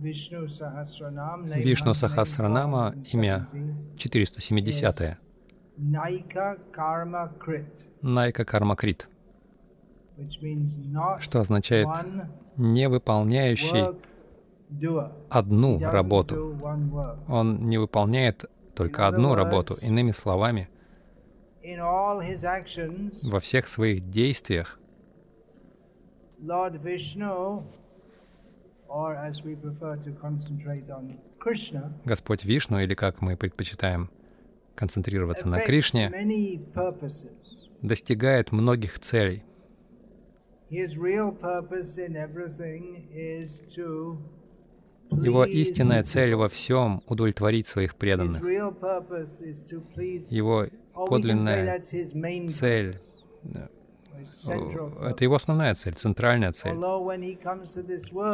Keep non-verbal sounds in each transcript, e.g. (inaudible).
Вишну Сахасранама, имя 470. Naika Karma Krit, Найка means not что означает «не выполняющий одну работу». Он не выполняет только одну работу. Иными словами, во всех своих действиях Господь Вишну, или как мы предпочитаем концентрироваться на Кришне, достигает многих целей. Его истинная цель во всем — удовлетворить своих преданных. Его подлинная цель это его основная цель, центральная цель.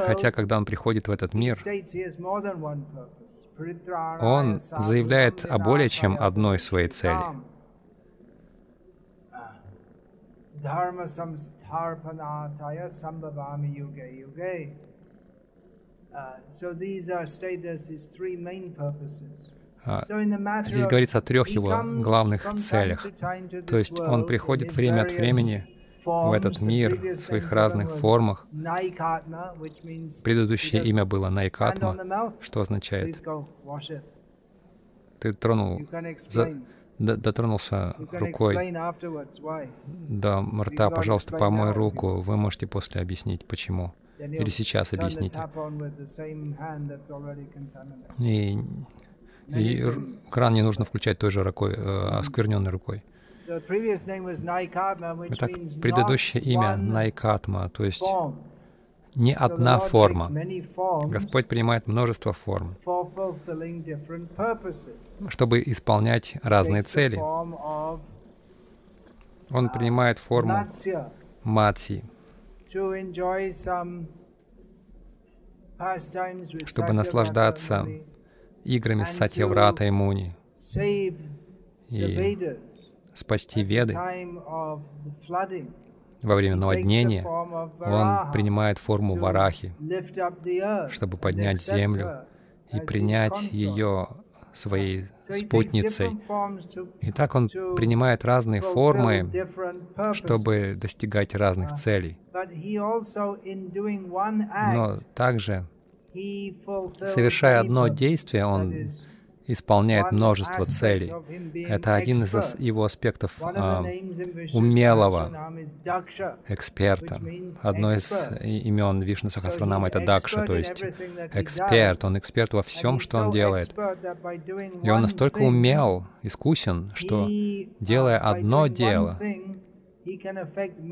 Хотя, когда он приходит в этот мир, он заявляет о более чем одной своей цели. Ah. Uh. А, Здесь говорится о трех его главных целях. То есть он приходит время от времени в этот мир в своих разных формах. Предыдущее имя было Найкатма, что означает. «ты тронул, за- дотронулся рукой до рта, пожалуйста, помой руку». Вы можете после объяснить, почему. Или сейчас объясните. И, и кран не нужно включать той же рукой, э, оскверненной рукой. Итак, предыдущее имя Найкатма, то есть не одна форма. Господь принимает множество форм, чтобы исполнять разные цели. Он принимает форму Матси, чтобы наслаждаться играми с Сатьяврата и Муни и спасти Веды во время наводнения. Он принимает форму Варахи, чтобы поднять землю и принять ее своей спутницей. И так он принимает разные формы, чтобы достигать разных целей. Но также, совершая одно действие, он исполняет множество целей. Это один из его аспектов Vishnu умелого эксперта. Одно из имен Вишну Сахасранама — это Дакша, то есть эксперт. Он эксперт во всем, что он делает. И он настолько умел, искусен, что, uh, делая одно дело,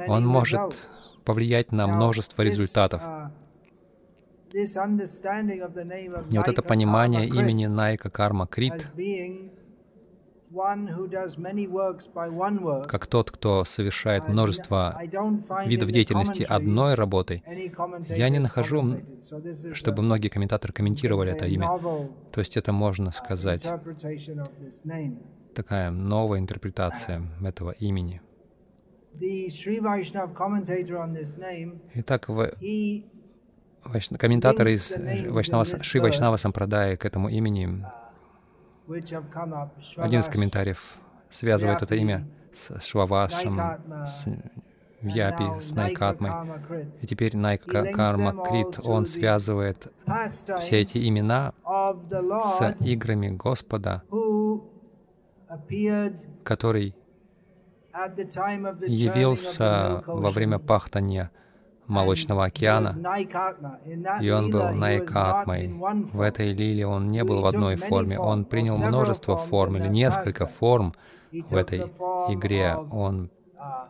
он может повлиять на множество результатов. uh, this understanding of the name of И вот это понимание имени Найка Карма Крит, как тот, кто совершает множество видов деятельности одной работой, я не нахожу, чтобы многие комментаторы комментировали это имя. То есть это, можно сказать, this name. такая новая интерпретация этого имени. Итак, в- комментаторы из Вайшнава, Шри Вайшнава Сампрадаи к этому имени, один из комментариев связывает это имя с Швавашем, с Вьяпи, с Найкатмой. И теперь Найка Карма Крит, он связывает все эти имена с играми Господа, который явился во время пахтания Молочного океана, и он был Найкатмой. В этой лилии он не был в одной форме, он принял множество форм или несколько форм в этой игре. Он, uh,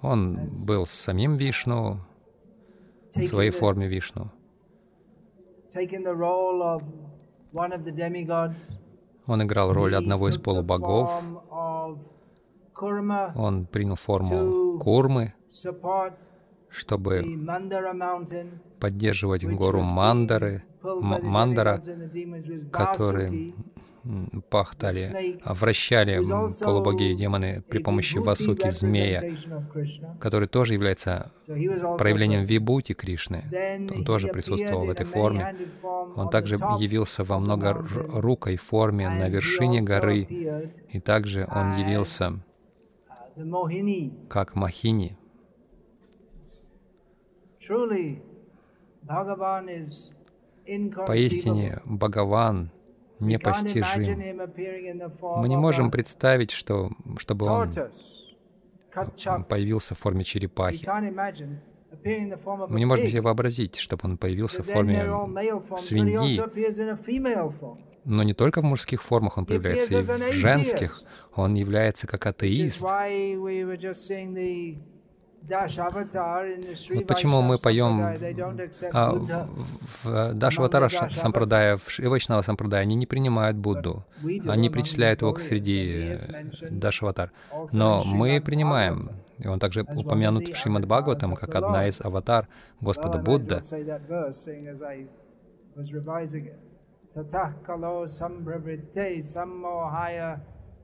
он был самим Вишну, в своей форме Вишну. Он играл роль одного из полубогов. Он принял форму Курмы, чтобы поддерживать гору Мандары, Мандара, который пахтали, вращали полубоги и демоны при помощи васуки змея, который тоже является проявлением вибути Кришны. Он тоже присутствовал в этой форме. Он также явился во многорукой форме на вершине горы, и также он явился как Махини. Поистине, Бхагаван непостижим. Мы не можем представить, что, чтобы он появился в форме черепахи. Мы не можем себе вообразить, чтобы он появился в форме свиньи. Но не только в мужских формах он появляется, и в женских. Он является как атеист. Вот почему мы поем а, в Дашаватара Сампрадая, в Ивайшнава Сампрадая, они не принимают Будду, они причисляют его к среди Дашаватар. Но мы принимаем, и он также упомянут в Шримад Бхагаватам как одна из аватар Господа Будда.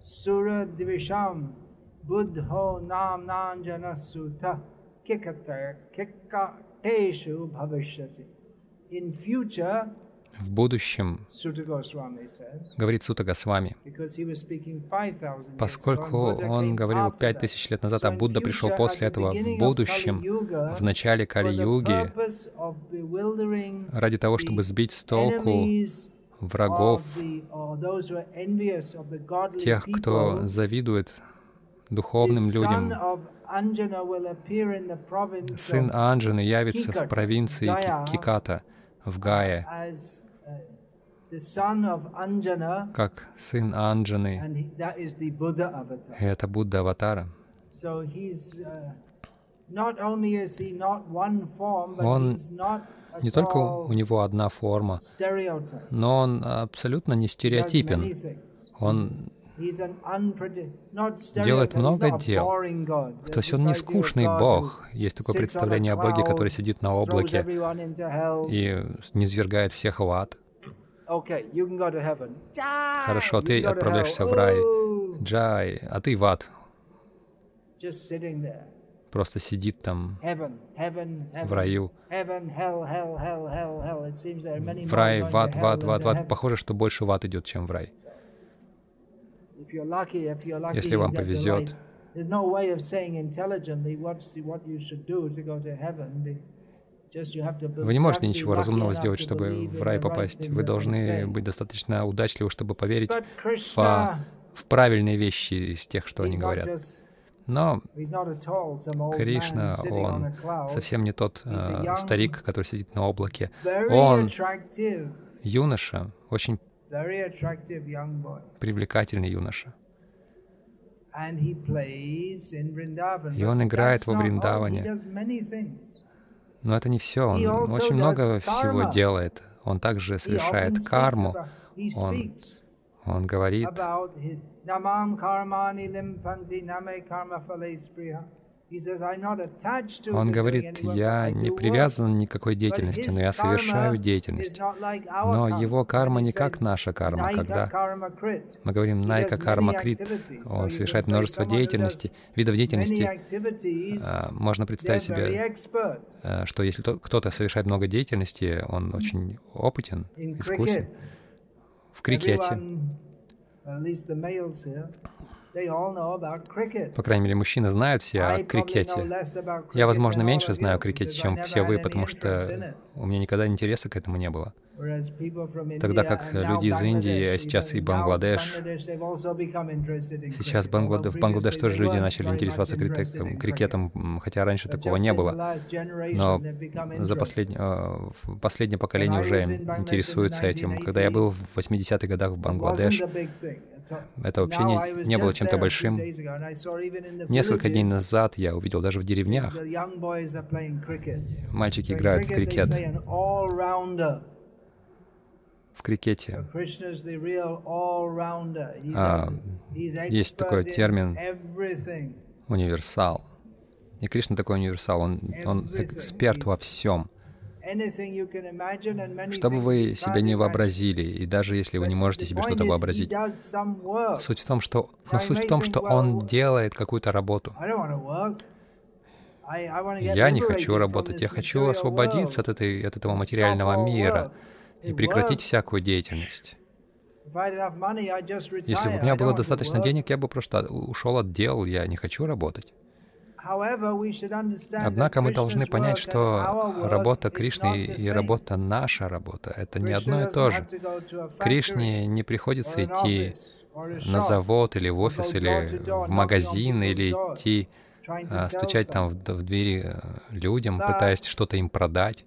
Сура Дивишам buddho nam nanjana sutta kikateshu bhavishyati. In future, в будущем, говорит Сута Госвами, поскольку он говорил пять тысяч лет назад, а Будда пришел после этого, в будущем, в начале Кали-юги, ради того, чтобы сбить с толку врагов, тех, кто завидует духовным людям. Сын Анджаны явится в провинции Киката, в Гае, как сын Анджаны. Это Будда Аватара. Он не только у него одна форма, но он абсолютно не стереотипен. Он делает много дел. То есть он не скучный Бог. Есть такое представление о Боге, который сидит на облаке и не свергает всех в ад. Хорошо, ты отправляешься в рай. Джай, а ты в ад. Просто сидит там в раю. В рай, в ад, в ад, в ад, в ад. Похоже, что больше в ад идет, чем в рай. Если вам повезет, вы не можете ничего разумного сделать, чтобы в рай попасть. Вы должны быть достаточно удачливы, чтобы поверить в, в правильные вещи из тех, что они говорят. Но Кришна, он совсем не тот э, старик, который сидит на облаке. Он юноша, очень привлекательный юноша. И он играет во Вриндаване. Но это не все. Он очень много всего делает. Он также совершает карму. Он, он говорит он говорит, я не привязан ни к какой деятельности, но я совершаю деятельность. Но его карма не как наша карма, когда мы говорим «найка карма крит», он совершает множество деятельностей, видов деятельности. А, можно представить себе, а, что если кто-то совершает много деятельности, он очень опытен, искусен. В крикете по крайней мере, мужчины знают все о крикете. Я, возможно, меньше знаю о крикете, чем все вы, потому что у меня никогда интереса к этому не было. Тогда как люди из Индии, а сейчас и Бангладеш, сейчас Банглад... в Бангладеш тоже люди начали интересоваться крикетом, хотя раньше такого не было. Но за послед... А, последнее поколение уже интересуется этим. Когда я был в 80-х годах в Бангладеш, это вообще не, не было чем-то большим. Несколько дней назад я увидел даже в деревнях, мальчики играют в крикет. В крикете. А, есть такой термин универсал. И Кришна такой универсал, он, он эксперт во всем. Что бы вы себе не вообразили, и даже если вы не можете себе что-то вообразить, суть в том, что, но суть в том, что он делает какую-то работу. Я не хочу работать, я хочу освободиться от, этой, от этого материального мира и прекратить всякую деятельность. Если бы у меня было достаточно денег, я бы просто ушел от дел, я не хочу работать. Однако мы должны понять, что работа Кришны и работа наша работа — это не одно и то же. Кришне не приходится идти на завод или в офис, или в магазин, или идти а, стучать там в, двери э, людям, пытаясь что-то им продать.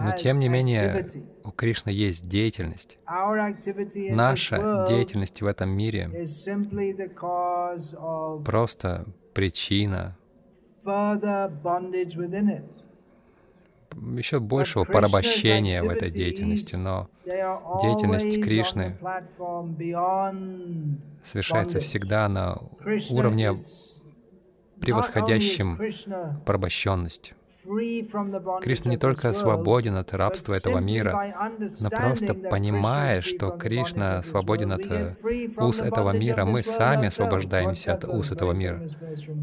Но тем не менее, у Кришны есть деятельность. Наша деятельность в этом мире просто причина еще большего порабощения в этой деятельности, но деятельность Кришны совершается всегда на уровне превосходящем порабощенность. Кришна не только свободен от рабства этого мира, но просто понимая, что Кришна свободен от э, уз этого мира, мы сами освобождаемся от уз этого мира.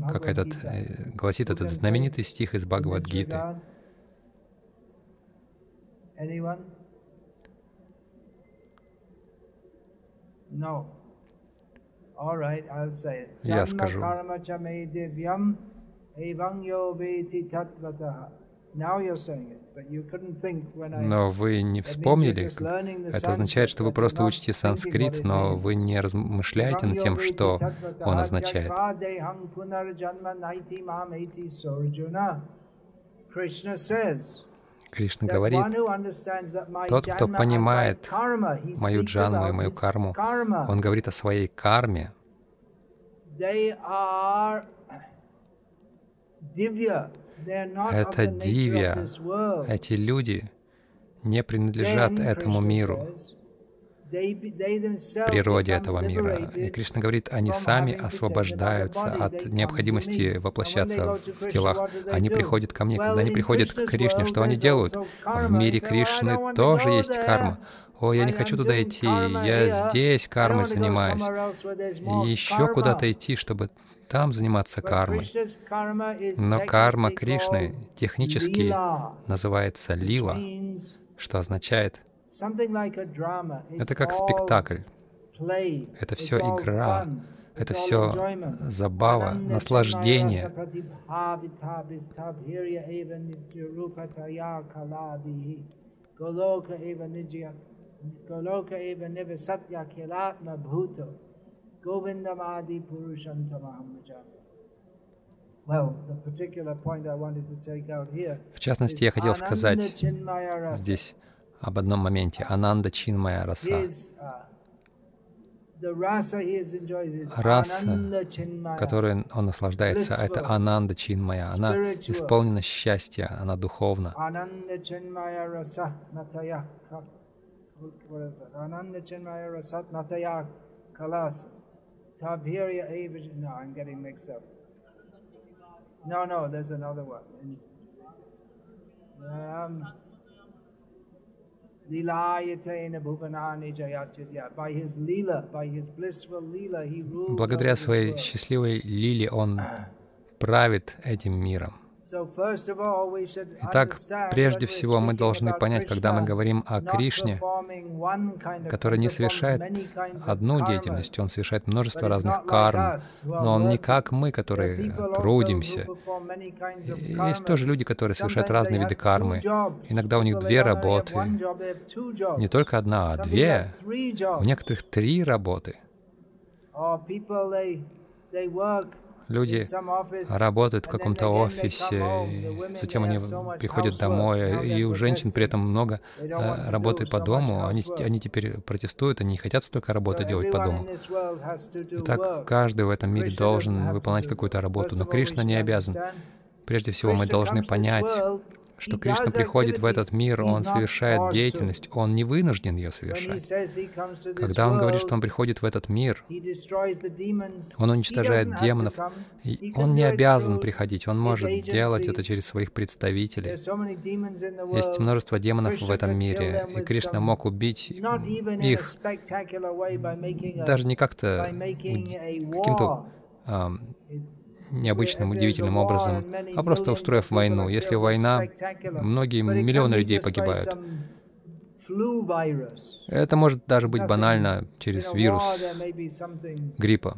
Как этот, э, гласит этот знаменитый стих из Бхагавадгиты. Я скажу. Но вы не вспомнили. Это означает, что вы просто учите санскрит, но вы не размышляете над тем, что он означает. Кришна говорит, тот, кто понимает мою джанму и мою карму, он говорит о своей карме. Это дивья. Эти люди не принадлежат этому миру, природе этого мира. И Кришна говорит, они сами освобождаются от необходимости воплощаться в телах. Они приходят ко мне. Когда они приходят к Кришне, что они делают? В мире Кришны тоже есть карма. О, я не хочу туда идти, я здесь кармой занимаюсь. И еще куда-то идти, чтобы там заниматься кармой. Но карма Кришны технически называется лила, что означает это как спектакль. Это все игра. Это все забава, наслаждение. В частности, я хотел сказать здесь об одном моменте. Ананда Чинмая Раса. Раса, которой он наслаждается, это Ананда Чинмая. Она исполнена счастья, она духовна. Ананда Чинмая Расат Натая Каласа. Tabhirya Eva. No, I'm getting mixed up. No, no, there's another one. Um, Благодаря своей счастливой лиле он правит этим миром. Итак, прежде всего мы должны понять, когда мы говорим о Кришне, который не совершает одну деятельность, он совершает множество разных карм, но он не как мы, которые трудимся. Есть тоже люди, которые совершают разные виды кармы. Иногда у них две работы. Не только одна, а две. У некоторых три работы. Люди работают в каком-то офисе, затем они приходят домой, и у женщин при этом много э, работы по дому. Они, они теперь протестуют, они не хотят столько работы делать по дому. Итак, каждый в этом мире должен выполнять какую-то работу, но Кришна не обязан. Прежде всего, мы должны понять, что Кришна приходит в этот мир, Он совершает деятельность, Он не вынужден ее совершать. Когда Он говорит, что Он приходит в этот мир, Он уничтожает демонов, и Он не обязан приходить, Он может делать это через своих представителей. Есть множество демонов в этом мире, и Кришна мог убить их даже не как-то каким-то необычным, удивительным образом, а просто устроив войну. Если война, многие миллионы людей погибают. Это может даже быть банально через вирус гриппа.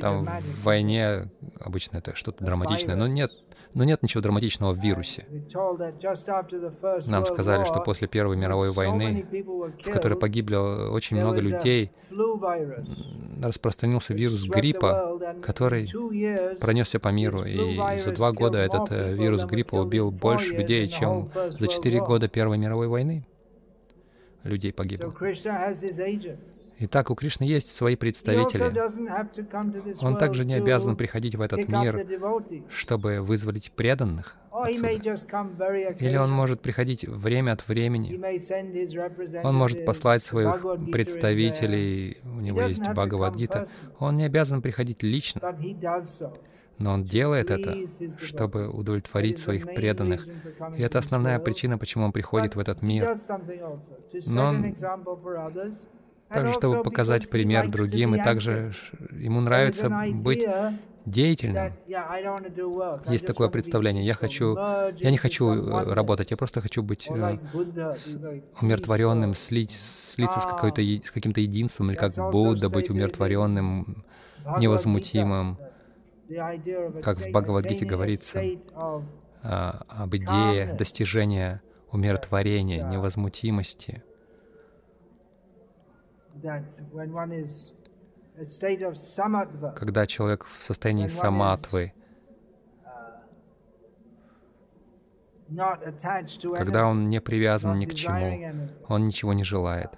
Там в войне обычно это что-то драматичное, но нет но нет ничего драматичного в вирусе. Нам сказали, что после Первой мировой войны, в которой погибли очень много людей, распространился вирус гриппа, который пронесся по миру. И за два года этот э, вирус гриппа убил больше людей, чем за четыре года Первой мировой войны. Людей погибло. Итак, у Кришны есть свои представители. Он также не обязан приходить в этот мир, чтобы вызволить преданных отсюда. Или он может приходить время от времени. Он может послать своих представителей, у него есть Бхагавадгита. Он не обязан приходить лично, но он делает это, чтобы удовлетворить своих преданных. И это основная причина, почему он приходит в этот мир. Но он также чтобы показать пример другим, и также ему нравится быть деятельным. Есть такое представление. Я хочу, я не хочу э, работать, я просто хочу быть э, умиротворенным, слить, слиться с, какой-то, с каким-то единством, или как Будда, быть умиротворенным, невозмутимым, как в Бхагавадгите говорится, а, об идее достижения умиротворения, невозмутимости — когда человек в состоянии саматвы, uh, когда он не привязан ни к чему, он ничего не желает.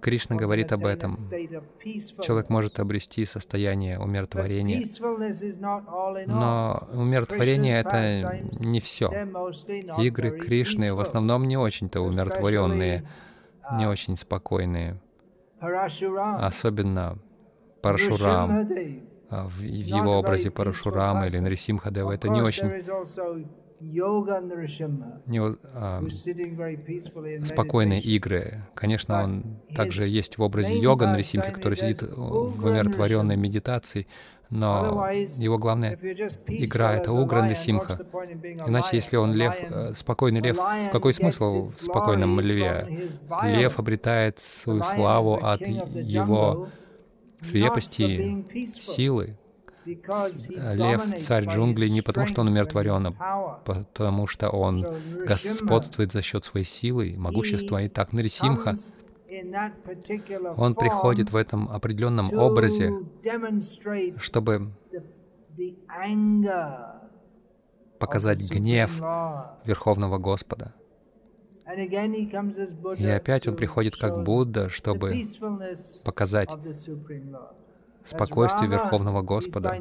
Кришна говорит об этом. Человек может обрести состояние умиротворения. Но умиротворение — это не все. Игры Кришны в основном не очень-то умиротворенные, не очень спокойные. Особенно Парашурам, а, в его образе Парашурама или Нарисимхадева, это не очень не, а, спокойные игры. Конечно, он также есть в образе йога Нарисимхи, который сидит в умиротворенной медитации, но его главная игра — это Угра Нарисимха. Иначе, если он лев, э, спокойный лев, какой смысл в спокойном льве? Лев обретает свою славу от его свирепости, силы, лев, царь джунглей, не потому что он умиротворен, а потому что он господствует за счет своей силы могущества. И так Нарисимха, он приходит в этом определенном образе, чтобы показать гнев Верховного Господа. И опять он приходит как Будда, чтобы показать спокойствие Верховного Господа,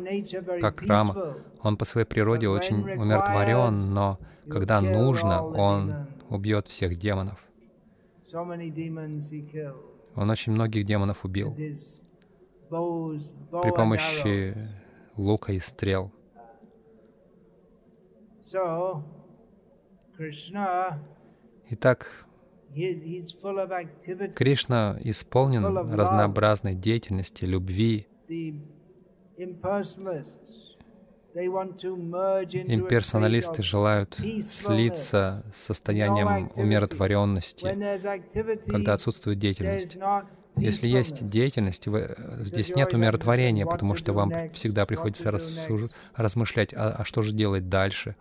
как Рама. Он по своей природе очень умиротворен, но когда нужно, он убьет всех демонов. Он очень многих демонов убил. При помощи лука и стрел. Итак, Кришна исполнен разнообразной деятельности, любви, Имперсоналисты желают слиться с состоянием умиротворенности, когда отсутствует деятельность. Если есть деятельность, вы, здесь нет умиротворения, потому что вам всегда приходится рассуж... размышлять, а, а что же делать дальше.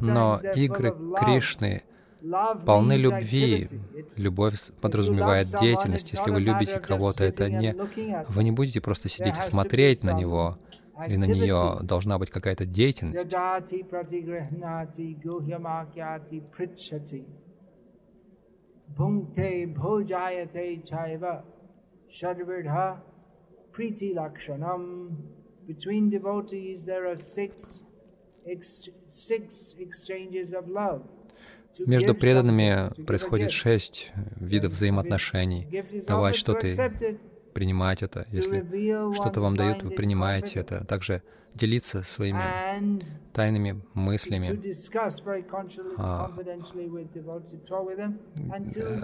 Но игры Кришны полны любви. Любовь подразумевает деятельность. Если вы любите кого-то, это не... Вы не будете просто сидеть и смотреть на него или на нее. Должна быть какая-то деятельность. Between devotees there are six, ex six exchanges of love. Между преданными происходит шесть видов взаимоотношений. Давать что-то, принимать это. Если что-то вам дают, вы принимаете это. Также делиться своими тайными мыслями, а,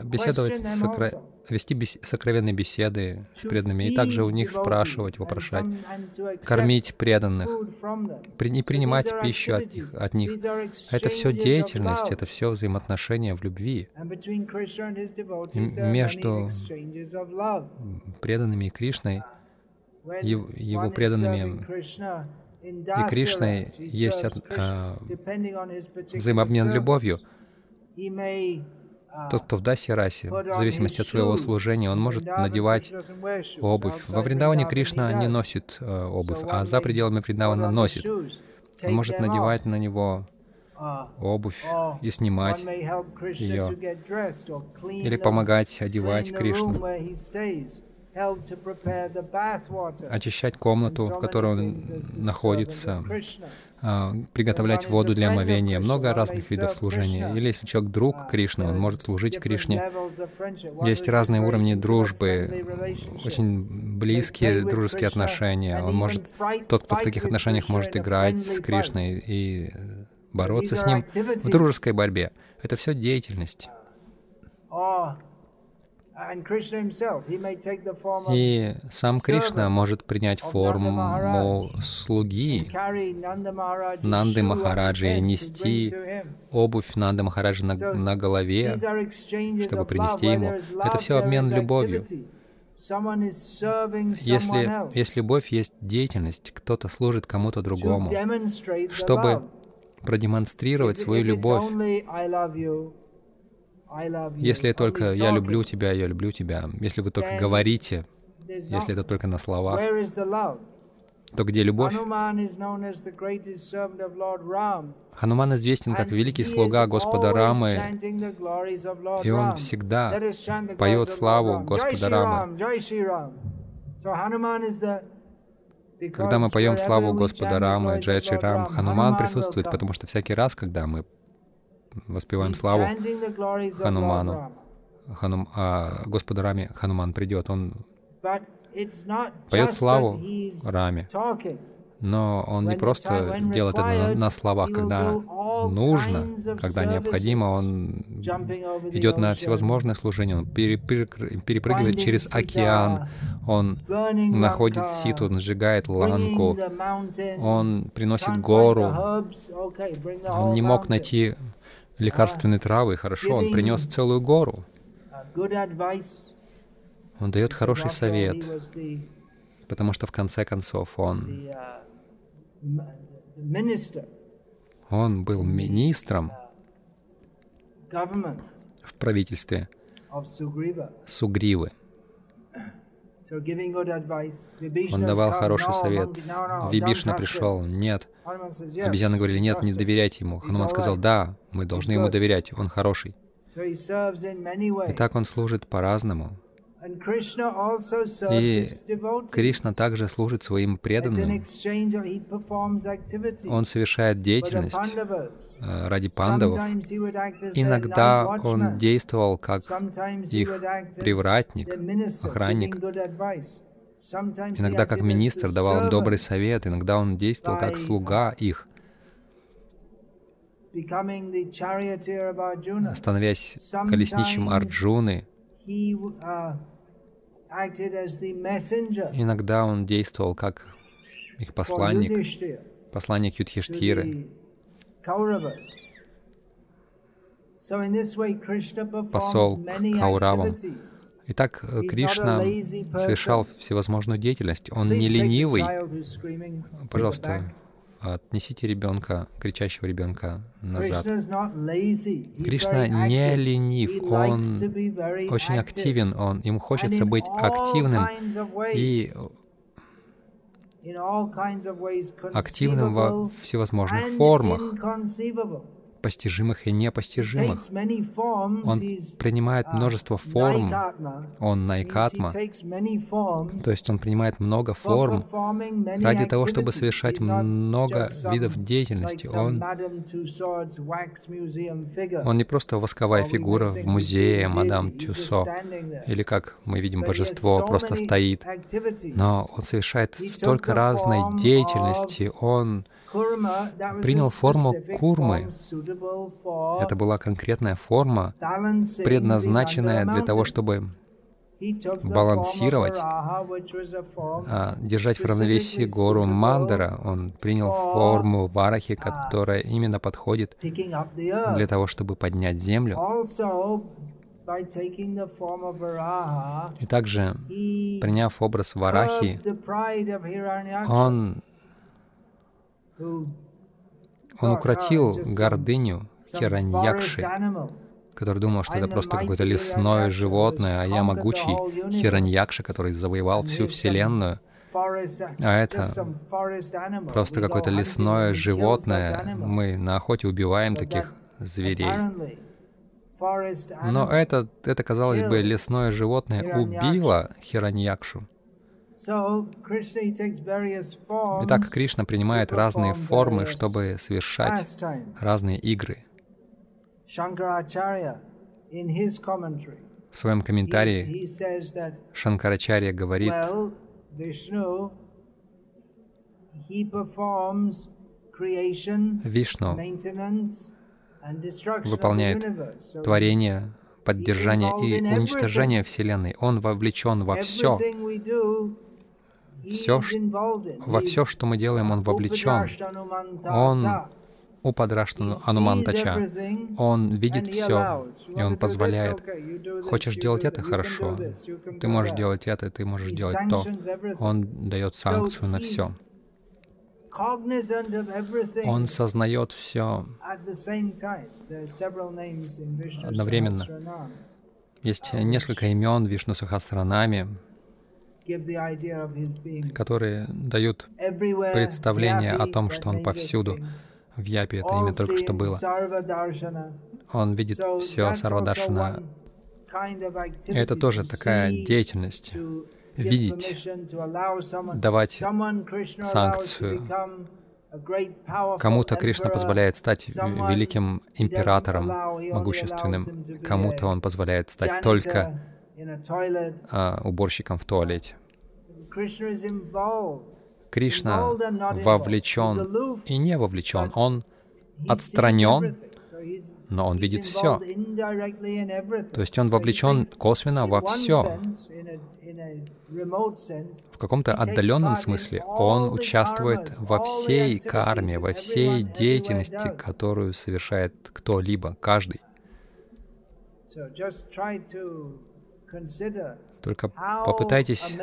беседовать, сокро... вести бес... сокровенные беседы с преданными, и также у них спрашивать, вопрошать, кормить преданных, при... не принимать пищу от них, от них. Это все деятельность, это все взаимоотношения в любви. И между преданными и Кришной его преданными и Кришной есть а, взаимообмен любовью. Тот, кто в Дасе расе, в зависимости от своего служения, он может надевать обувь. Во Вриндаване Кришна не носит э, обувь, а за пределами Вриндавана носит. Он может надевать на него обувь и снимать ее, или помогать одевать Кришну очищать комнату, в которой он находится, а, приготовлять воду для омовения, много разных видов служения. Или если человек друг Кришны, он может служить Кришне. Есть разные уровни дружбы, очень близкие дружеские отношения. Он может, тот, кто в таких отношениях может играть с Кришной и бороться с ним в дружеской борьбе. Это все деятельность. И сам Кришна может принять форму слуги Нанды Махараджи и нести обувь Нанды Махараджи на, на голове, чтобы принести ему. Это все обмен любовью. Если, если любовь есть деятельность, кто-то служит кому-то другому, чтобы продемонстрировать свою любовь. Если только «я люблю тебя, я люблю тебя», если вы только говорите, если это только на словах, то где любовь? Хануман известен как великий слуга Господа Рамы, и он всегда поет славу Господа Рамы. Когда мы поем славу Господа Рамы, Джай Шри Рам, Хануман присутствует, потому что всякий раз, когда мы воспеваем славу Хануману. Ханум, а, Господу Раме Хануман придет, он поет славу Раме. Но он не просто делает это на, на словах, когда нужно, когда необходимо, он идет на всевозможные служения, он перепрыгивает через океан, он находит ситу, он сжигает ланку, он приносит гору. Он не мог найти лекарственные травы, хорошо, он принес целую гору. Он дает хороший совет, потому что в конце концов он, он был министром в правительстве Сугривы. Он давал хороший совет. Вибишна пришел, нет. Обезьяны говорили, нет, не доверяйте ему. Хануман сказал, да, мы должны ему доверять, он хороший. И так он служит по-разному. И Кришна также служит своим преданным. Он совершает деятельность э, ради пандавов. Иногда он действовал как их привратник, охранник. Иногда как министр давал им добрый совет, иногда он действовал как слуга их, становясь колесничим Арджуны, Иногда он действовал как их посланник, посланник Юдхиштхиры. Посол к Кауравам. Итак, Кришна совершал всевозможную деятельность. Он не ленивый. Пожалуйста, отнесите ребенка, кричащего ребенка назад. Кришна не ленив, он очень активен, он, ему хочется быть активным и активным во всевозможных формах, постижимых и непостижимых. Он принимает uh, множество форм, он найкатма, то есть он принимает много форм. ради того, чтобы совершать много видов деятельности. Он, он не просто восковая фигура в музее Мадам Тюсо, или как мы видим, божество просто стоит, но он совершает столько разной деятельности, он принял форму курмы. Это была конкретная форма, предназначенная для того, чтобы балансировать, а, держать в равновесии гору Мандара. Он принял форму Варахи, которая именно подходит для того, чтобы поднять землю. И также, приняв образ Варахи, он он укротил гордыню Хираньякши, который думал, что это просто какое-то лесное животное, а я могучий Хираньякша, который завоевал всю Вселенную. А это просто какое-то лесное животное. Мы на охоте убиваем таких зверей. Но это, это казалось бы, лесное животное убило Хираньякшу. Итак, Кришна принимает разные формы, чтобы совершать разные игры. В своем комментарии Шанкарачарья говорит, Вишну выполняет творение, поддержание и уничтожение Вселенной. Он вовлечен во все. Все, во все, что мы делаем, Он вовлечен. Он у Падраштану Анумантача. Он видит все, и Он позволяет. Хочешь делать это? Хорошо. Ты можешь делать это, ты можешь делать то. Он дает санкцию на все. Он сознает все одновременно. Есть несколько имен Вишну Сахасранами, которые дают представление о том, что он повсюду. В Япе это имя только что было. Он видит все Сарвадаршана. Это тоже такая деятельность — видеть, давать санкцию. Кому-то Кришна позволяет стать великим императором, могущественным. Кому-то он позволяет стать только а, уборщиком в туалете. Кришна вовлечен и не вовлечен. Он отстранен, но он видит все. То есть он вовлечен косвенно во все. В каком-то отдаленном смысле он участвует во всей карме, во всей деятельности, которую совершает кто-либо, каждый. Только попытайтесь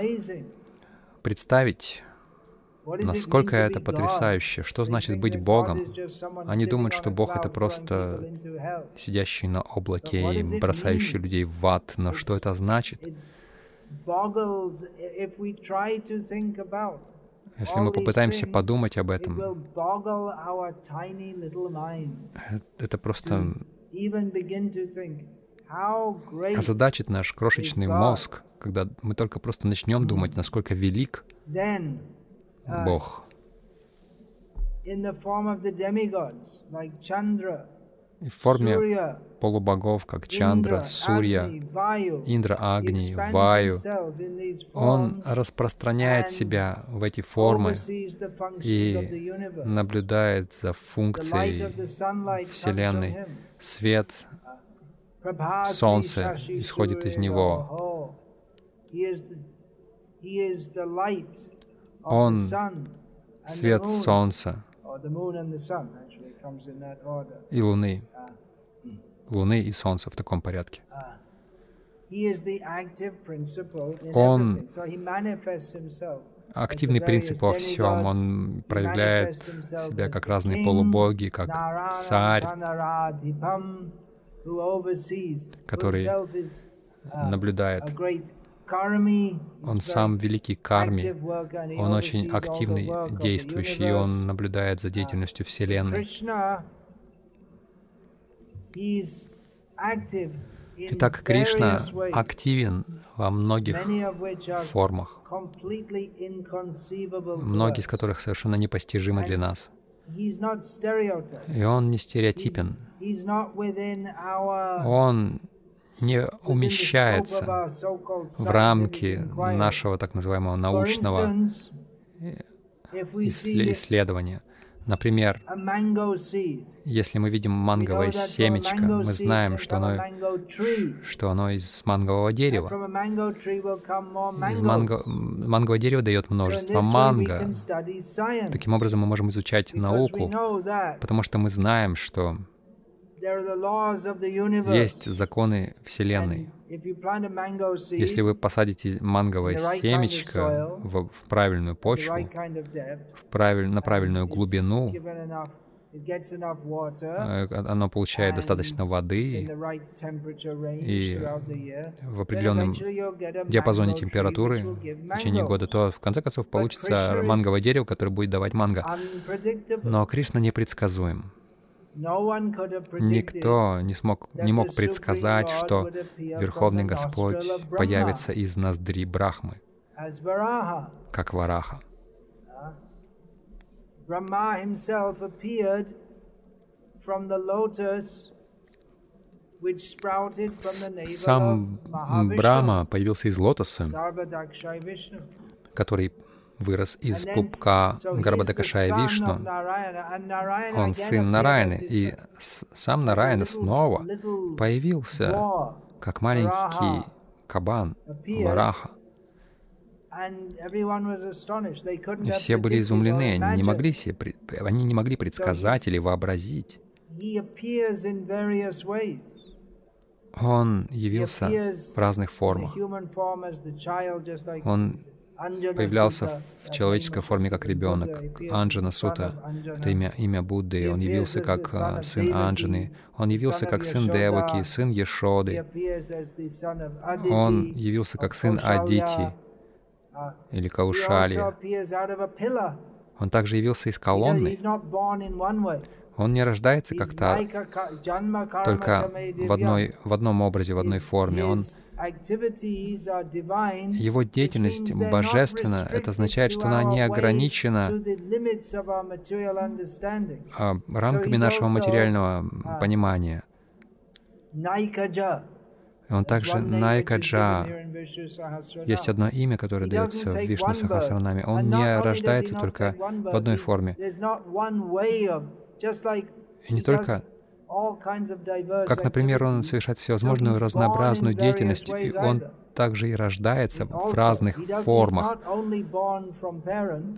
представить, насколько это потрясающе. Что значит быть Богом? Они думают, что Бог — это просто сидящий на облаке и бросающий людей в ад. Но что это значит? Если мы попытаемся подумать об этом, это просто озадачит наш крошечный мозг, когда мы только просто начнем думать, насколько велик uh, Бог. И в форме полубогов, как Чандра, Сурья, Индра, Агни, Ваю, Он распространяет себя в эти формы и наблюдает за функцией Вселенной. Свет солнце исходит из него. Он — свет солнца и луны. Луны и солнца в таком порядке. Он активный принцип во всем. Он проявляет себя как разные полубоги, как царь, который наблюдает. Он сам великий карми, он очень активный, действующий, и он наблюдает за деятельностью Вселенной. Итак, Кришна активен во многих формах, многие из которых совершенно непостижимы для нас. И он не стереотипен. Он не умещается в рамки нашего так называемого научного исследования. Например, если мы видим манговое семечко, мы знаем, что оно, что оно из мангового дерева. Из манго, мангового дерева дает множество манго. Таким образом, мы можем изучать науку, потому что мы знаем, что есть законы Вселенной. Если вы посадите манговое семечко в, в правильную почву, в правиль, на правильную глубину, э, оно получает достаточно воды и в определенном диапазоне температуры в течение года, то в конце концов получится манговое дерево, которое будет давать манго. Но Кришна непредсказуем. Никто не, смог, не мог предсказать, что Верховный Господь появится из ноздри Брахмы, как Вараха. Сам Брахма появился из лотоса, который вырос из пупка Гарбадакашая Вишну. Он сын Нараяны, и сам Нараяна снова появился как маленький кабан, вараха. И все были изумлены, они не могли, себе, они не могли предсказать или вообразить. Он явился в разных формах. Он появлялся в человеческой форме как ребенок. Анджана Сута — это имя, имя Будды. Он явился как а, сын Анджаны. Он явился как сын Деваки, сын Ешоды. Он явился как сын Адити или Каушали. Он также явился из колонны. Он не рождается как-то только в, одной, в одном образе, в одной форме. Он, его деятельность божественна. Это означает, что она не ограничена а, рамками нашего материального понимания. Он также Найкаджа. Есть одно имя, которое дается в Вишну Сахасранаме. Он не рождается только в одной форме. И не только как, например, он совершает всевозможную разнообразную деятельность, и он также и рождается в разных формах,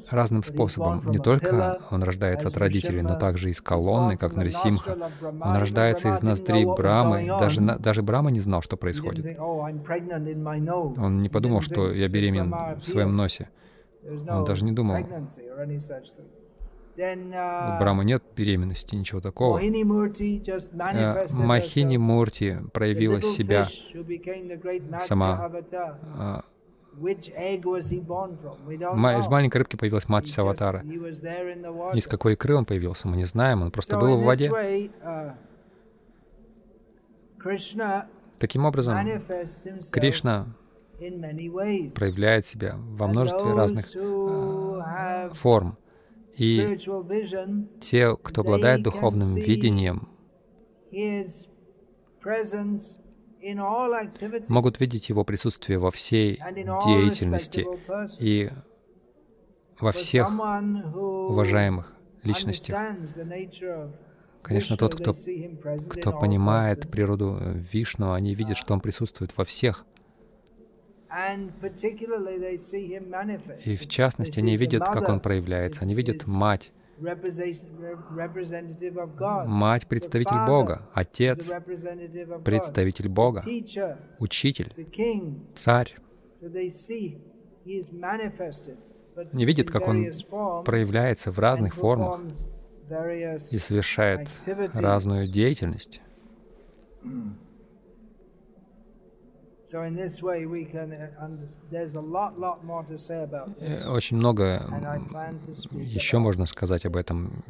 разным способом. Не только он рождается от родителей, но также из колонны, как Нарисимха. Он рождается из ноздрей Брамы. Даже, даже Брама не знал, что происходит. Он не подумал, что я беременен в своем носе. Он даже не думал у uh, Брахмы нет беременности, ничего такого. Э, Махини Мурти проявила себя сама. А, из маленькой рыбки появилась мать Саватара. Из какой икры он появился, мы не знаем, он просто был в воде. Uh, Таким образом, Кришна проявляет себя во множестве разных э, форм. И те, кто обладает духовным видением, могут видеть Его присутствие во всей деятельности и во всех уважаемых личностях. Конечно, тот, кто, кто понимает природу Вишну, они видят, что Он присутствует во всех и в частности, они видят, как он проявляется. Они видят мать. Мать — представитель Бога, Отец — представитель Бога, Учитель, Царь. Не видят, как Он проявляется в разных формах и совершает разную деятельность. (clears throat) Очень много еще можно сказать об этом.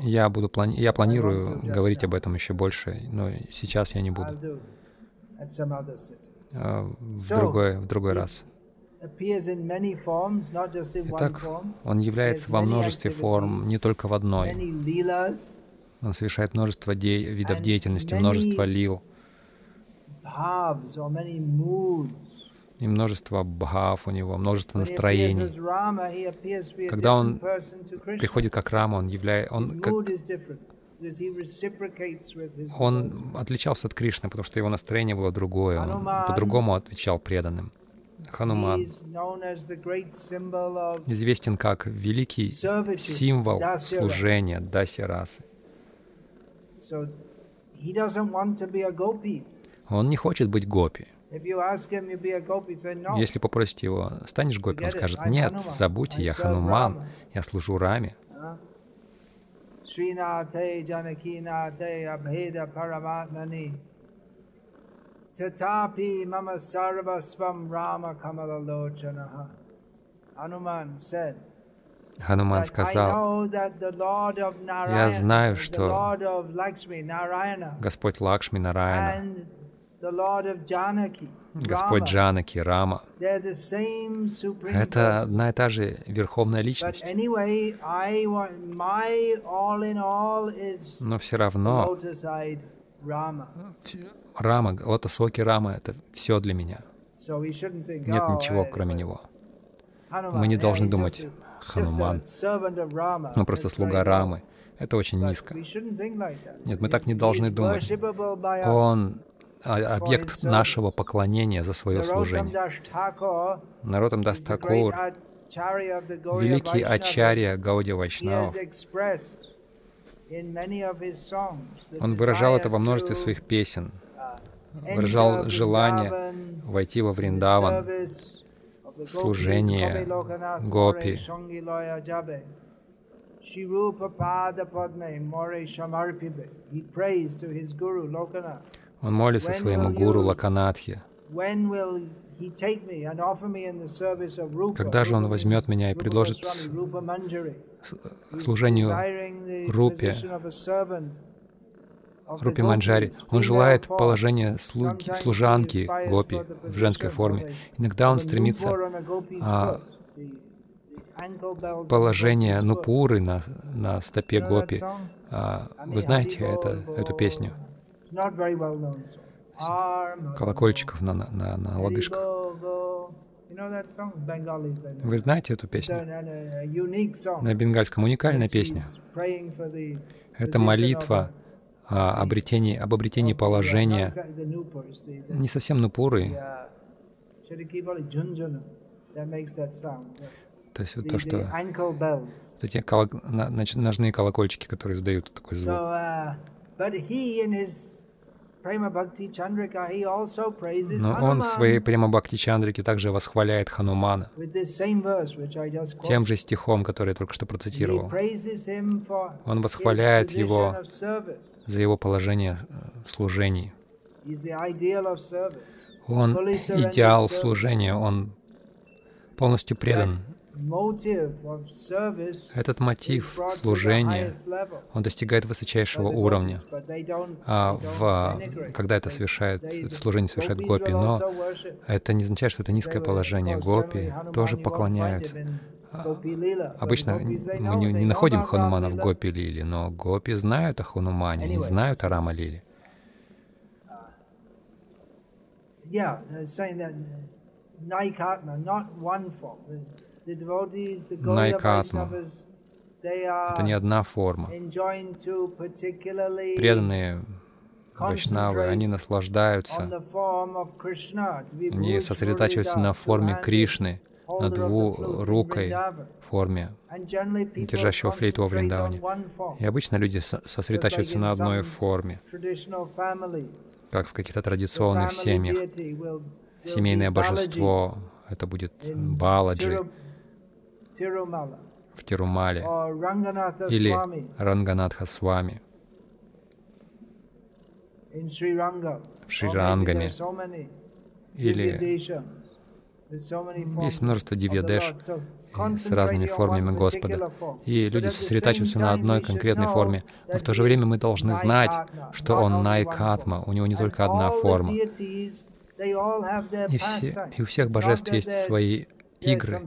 Я, буду плани... я планирую говорить об этом еще больше, но сейчас я не буду. А, в другой, в другой раз. Итак, он является во множестве форм, не только в одной. Он совершает множество де видов деятельности, множество лил и множество бхав у него, множество настроений. Когда он приходит как Рама, он является... Он, как, он отличался от Кришны, потому что его настроение было другое. Он по-другому отвечал преданным. Хануман известен как великий символ служения Даси расы. Он не хочет быть гопи. Если попросить его, станешь гопи, он скажет, нет, забудьте, я Хануман, я служу Раме. Хануман сказал, «Я знаю, что Господь Лакшми Нараяна Господь Джанаки, Рама. Это одна и та же верховная личность. Но все равно Рама, Лотосоки Рама — это все для меня. Нет ничего, кроме него. Мы не должны думать, Хануман, ну просто слуга Рамы. Это очень низко. Нет, мы так не должны думать. Он объект нашего поклонения за свое служение. Наротам Дас Такур, великий Ачарья Гауди Вайшнав, он выражал это во множестве своих песен, выражал желание войти во Вриндаван, служение Гопи. Он молится своему гуру Лаканатхе. Когда же он возьмет меня и предложит служению Рупе, Рупи Манджари. Он желает положения слуги, служанки Гопи в женской форме. Иногда он стремится а, положение Нупуры на, на стопе Гопи. А, вы знаете это, эту песню? Колокольчиков на, на, на, лодыжках. Вы знаете эту песню? На бенгальском уникальная песня. Это молитва о обретении, об обретении положения, не совсем нупуры, то есть вот то, что вот эти колок... ножные колокольчики, которые издают такой звук. Но он в своей Према Бхакти Чандрике также восхваляет Ханумана. Тем же стихом, который я только что процитировал. Он восхваляет его за его положение в служении. Он идеал служения, он полностью предан этот мотив служения, он достигает высочайшего уровня, а в, когда это совершает, это служение совершает гопи, но это не означает, что это низкое положение. Гопи тоже поклоняются. А, обычно мы не, не находим Ханумана в Гопи Лили, но Гопи знают о Ханумане, они знают о Рама Лили. Yeah, saying that Naikatma, not one form. Найкатма. Это не одна форма. Преданные Вайшнавы, они наслаждаются, они сосредотачиваются на форме Кришны, на двурукой форме, держащего флейту во Вриндаване. И обычно люди сосредотачиваются на одной форме, как в каких-то традиционных семьях. Семейное божество — это будет Баладжи, в Тирумале. Или Ранганатха Свами. В Шрирангаме или Есть множество дивьядеш с разными формами Господа. И люди сосредотачиваются на одной конкретной форме. Но в то же время мы должны знать, что Он Найкатма, у Него не только одна форма. И, все, и у всех божеств есть свои игры.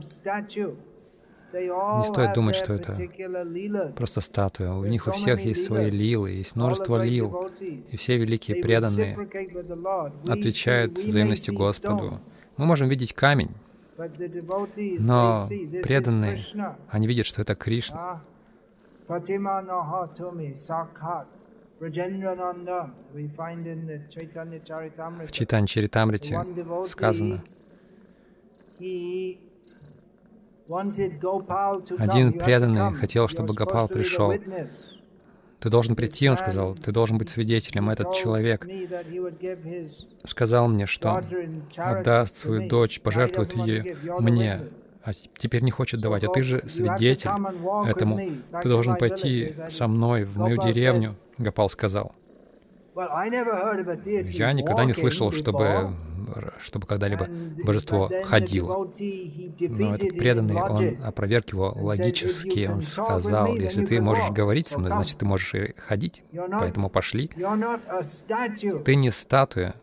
Не стоит думать, что это просто статуя. У них у всех есть свои лилы, есть множество лил. И все великие преданные отвечают взаимностью Господу. Мы можем видеть камень, но преданные, они видят, что это Кришна. В Чайтань Чаритамрите сказано, один преданный хотел, чтобы Гопал пришел. Ты должен прийти, он сказал, ты должен быть свидетелем. Этот человек сказал мне, что отдаст свою дочь, пожертвует ее мне, а теперь не хочет давать, а ты же свидетель этому. Ты должен пойти со мной в мою деревню, Гопал сказал. Я никогда не слышал, чтобы, чтобы когда-либо божество ходило. Но этот преданный, он опроверг его логически. Он сказал, если ты можешь говорить со мной, значит, ты можешь и ходить. Поэтому пошли. Ты не статуя,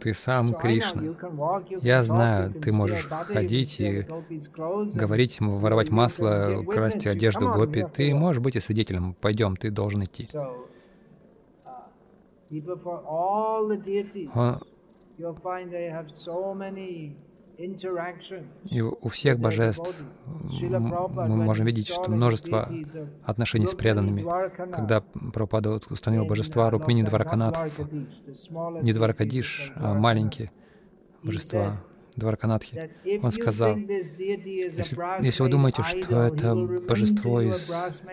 ты сам Кришна. Я знаю, ты можешь ходить и говорить, воровать масло, красть одежду гопи. Ты можешь быть и свидетелем. Пойдем, ты должен идти. Он и у всех божеств мы можем видеть, что множество отношений с преданными. Когда Прабхупада установил божества Рукмини Двараканатхов, не Дваракадиш, а маленькие божества, Двараканатхи, он сказал, если, если вы думаете, что это божество из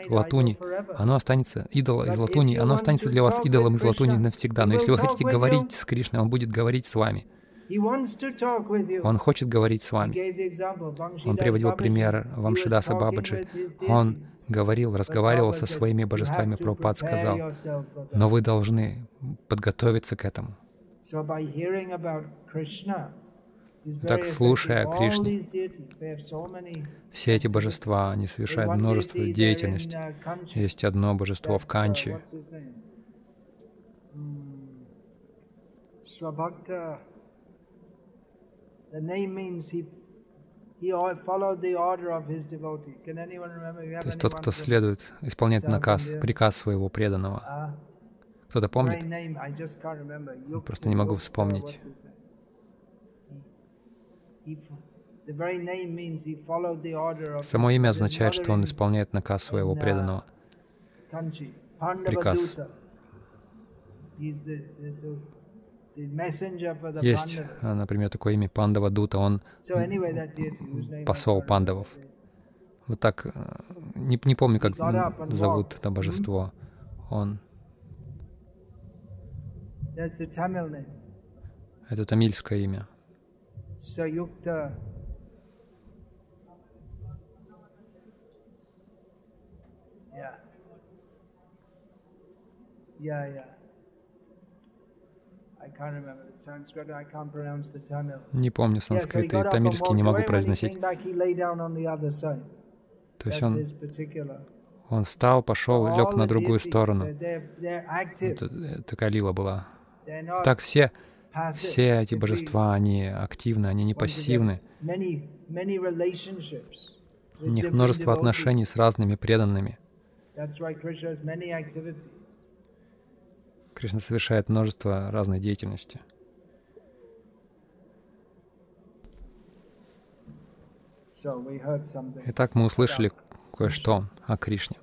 латуни, оно останется, идол из латуни, оно останется для вас идолом из латуни навсегда. Но если вы хотите говорить с Кришной, он будет говорить с вами. Он хочет говорить с вами. Он приводил пример Вамшидаса Бабаджи. Он говорил, разговаривал со своими божествами. Прабхупад сказал, но вы должны подготовиться к этому. Так, слушая о Кришне, все эти божества, они совершают множество деятельности. Uh, Есть одно божество в uh, Канче. Swabhakta The name means he то есть тот, кто следует, исполняет наказ, приказ своего преданного. Uh, Кто-то помнит? Просто не могу вспомнить. Само имя означает, что он исполняет наказ своего uh, преданного. Приказ. Есть, а, например, такое имя Пандава Дута, он посол пандавов. Вот так, э, не, не помню, как зовут это божество. Он... Это тамильское имя. Yeah, yeah. Не помню санскрит и тамильский не могу произносить. То есть он, он встал, пошел, лег на другую сторону. Это, такая лила была. Так все, все эти божества, они активны, они не пассивны. У них множество отношений с разными преданными. Кришна совершает множество разной деятельности. Итак, мы услышали кое-что о Кришне.